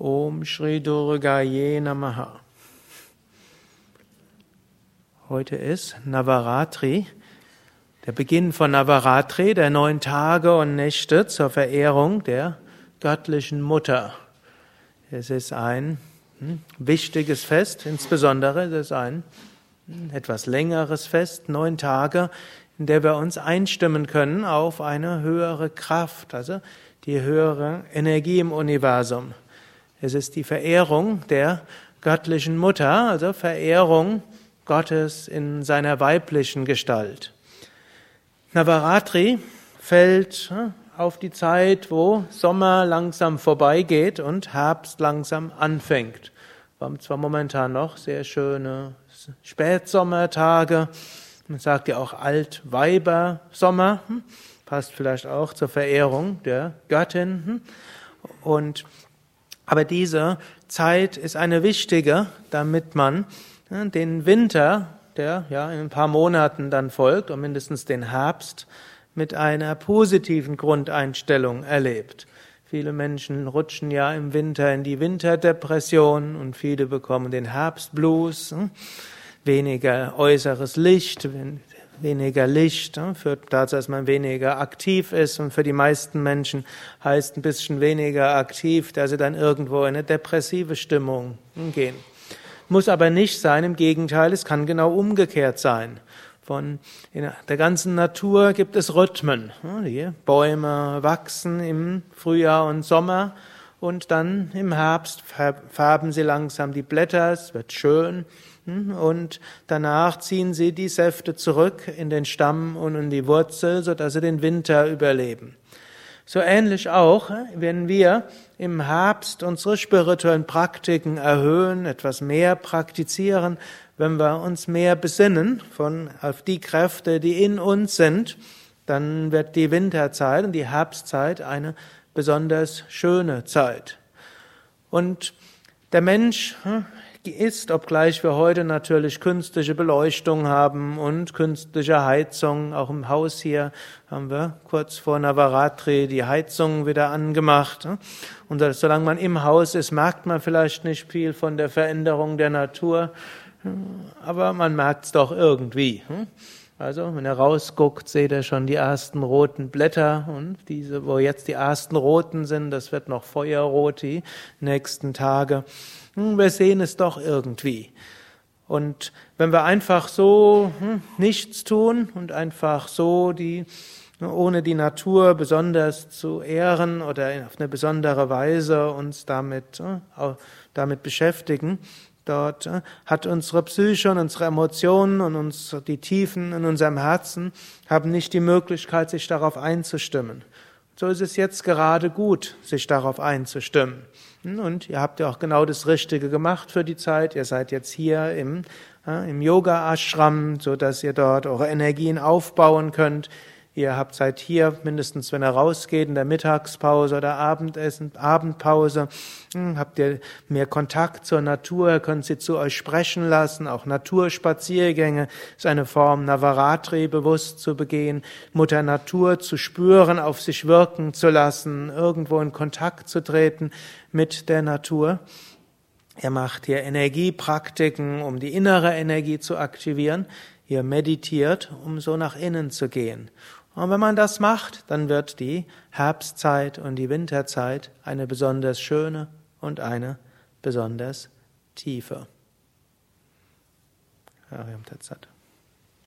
Om Shri Durgaye Namaha. Heute ist Navaratri, der Beginn von Navaratri, der neun Tage und Nächte zur Verehrung der göttlichen Mutter. Es ist ein hm, wichtiges Fest, insbesondere es ist ein hm, etwas längeres Fest, neun Tage, in der wir uns einstimmen können auf eine höhere Kraft, also die höhere Energie im Universum. Es ist die Verehrung der göttlichen Mutter, also Verehrung Gottes in seiner weiblichen Gestalt. Navaratri fällt hm, auf die Zeit, wo Sommer langsam vorbeigeht und Herbst langsam anfängt. Wir haben zwar momentan noch sehr schöne Spätsommertage, man sagt ja auch Altweibersommer, hm, passt vielleicht auch zur Verehrung der Göttin. Hm. Und, aber diese Zeit ist eine wichtige, damit man den Winter, der ja in ein paar Monaten dann folgt, und mindestens den Herbst, mit einer positiven Grundeinstellung erlebt. Viele Menschen rutschen ja im Winter in die Winterdepression und viele bekommen den Herbstblues. Hm? Weniger äußeres Licht, weniger Licht hm? führt dazu, dass man weniger aktiv ist und für die meisten Menschen heißt ein bisschen weniger aktiv, dass sie dann irgendwo in eine depressive Stimmung gehen. Muss aber nicht sein, im Gegenteil, es kann genau umgekehrt sein. Von der ganzen Natur gibt es Rhythmen. Die Bäume wachsen im Frühjahr und Sommer und dann im Herbst färben sie langsam die Blätter, es wird schön und danach ziehen sie die Säfte zurück in den Stamm und in die Wurzel, sodass sie den Winter überleben. So ähnlich auch, wenn wir im Herbst unsere spirituellen Praktiken erhöhen, etwas mehr praktizieren, wenn wir uns mehr besinnen von, auf die Kräfte, die in uns sind, dann wird die Winterzeit und die Herbstzeit eine besonders schöne Zeit. Und der Mensch hm, ist, obgleich wir heute natürlich künstliche Beleuchtung haben und künstliche Heizung, auch im Haus hier haben wir kurz vor Navaratri die Heizung wieder angemacht. Hm. Und solange man im Haus ist, merkt man vielleicht nicht viel von der Veränderung der Natur aber man merkt es doch irgendwie. Hm? Also, wenn er rausguckt, seht er schon die ersten roten Blätter und diese, wo jetzt die ersten roten sind, das wird noch feuerrot die nächsten Tage. Hm, wir sehen es doch irgendwie. Und wenn wir einfach so hm, nichts tun und einfach so die, ohne die Natur besonders zu ehren oder auf eine besondere Weise uns damit, damit beschäftigen, Dort äh, hat unsere Psyche und unsere Emotionen und uns, die Tiefen in unserem Herzen haben nicht die Möglichkeit, sich darauf einzustimmen. So ist es jetzt gerade gut, sich darauf einzustimmen. Und ihr habt ja auch genau das Richtige gemacht für die Zeit. Ihr seid jetzt hier im, äh, im Yoga-Ashram, so dass ihr dort eure Energien aufbauen könnt. Ihr habt seit hier, mindestens wenn er rausgeht, in der Mittagspause oder Abendessen, Abendpause, hm, habt ihr mehr Kontakt zur Natur, könnt sie zu euch sprechen lassen. Auch Naturspaziergänge ist eine Form, Navaratri bewusst zu begehen, Mutter Natur zu spüren, auf sich wirken zu lassen, irgendwo in Kontakt zu treten mit der Natur. Er macht hier Energiepraktiken, um die innere Energie zu aktivieren. Ihr meditiert, um so nach innen zu gehen. Und wenn man das macht, dann wird die Herbstzeit und die Winterzeit eine besonders schöne und eine besonders tiefe. Ariam Tatsat.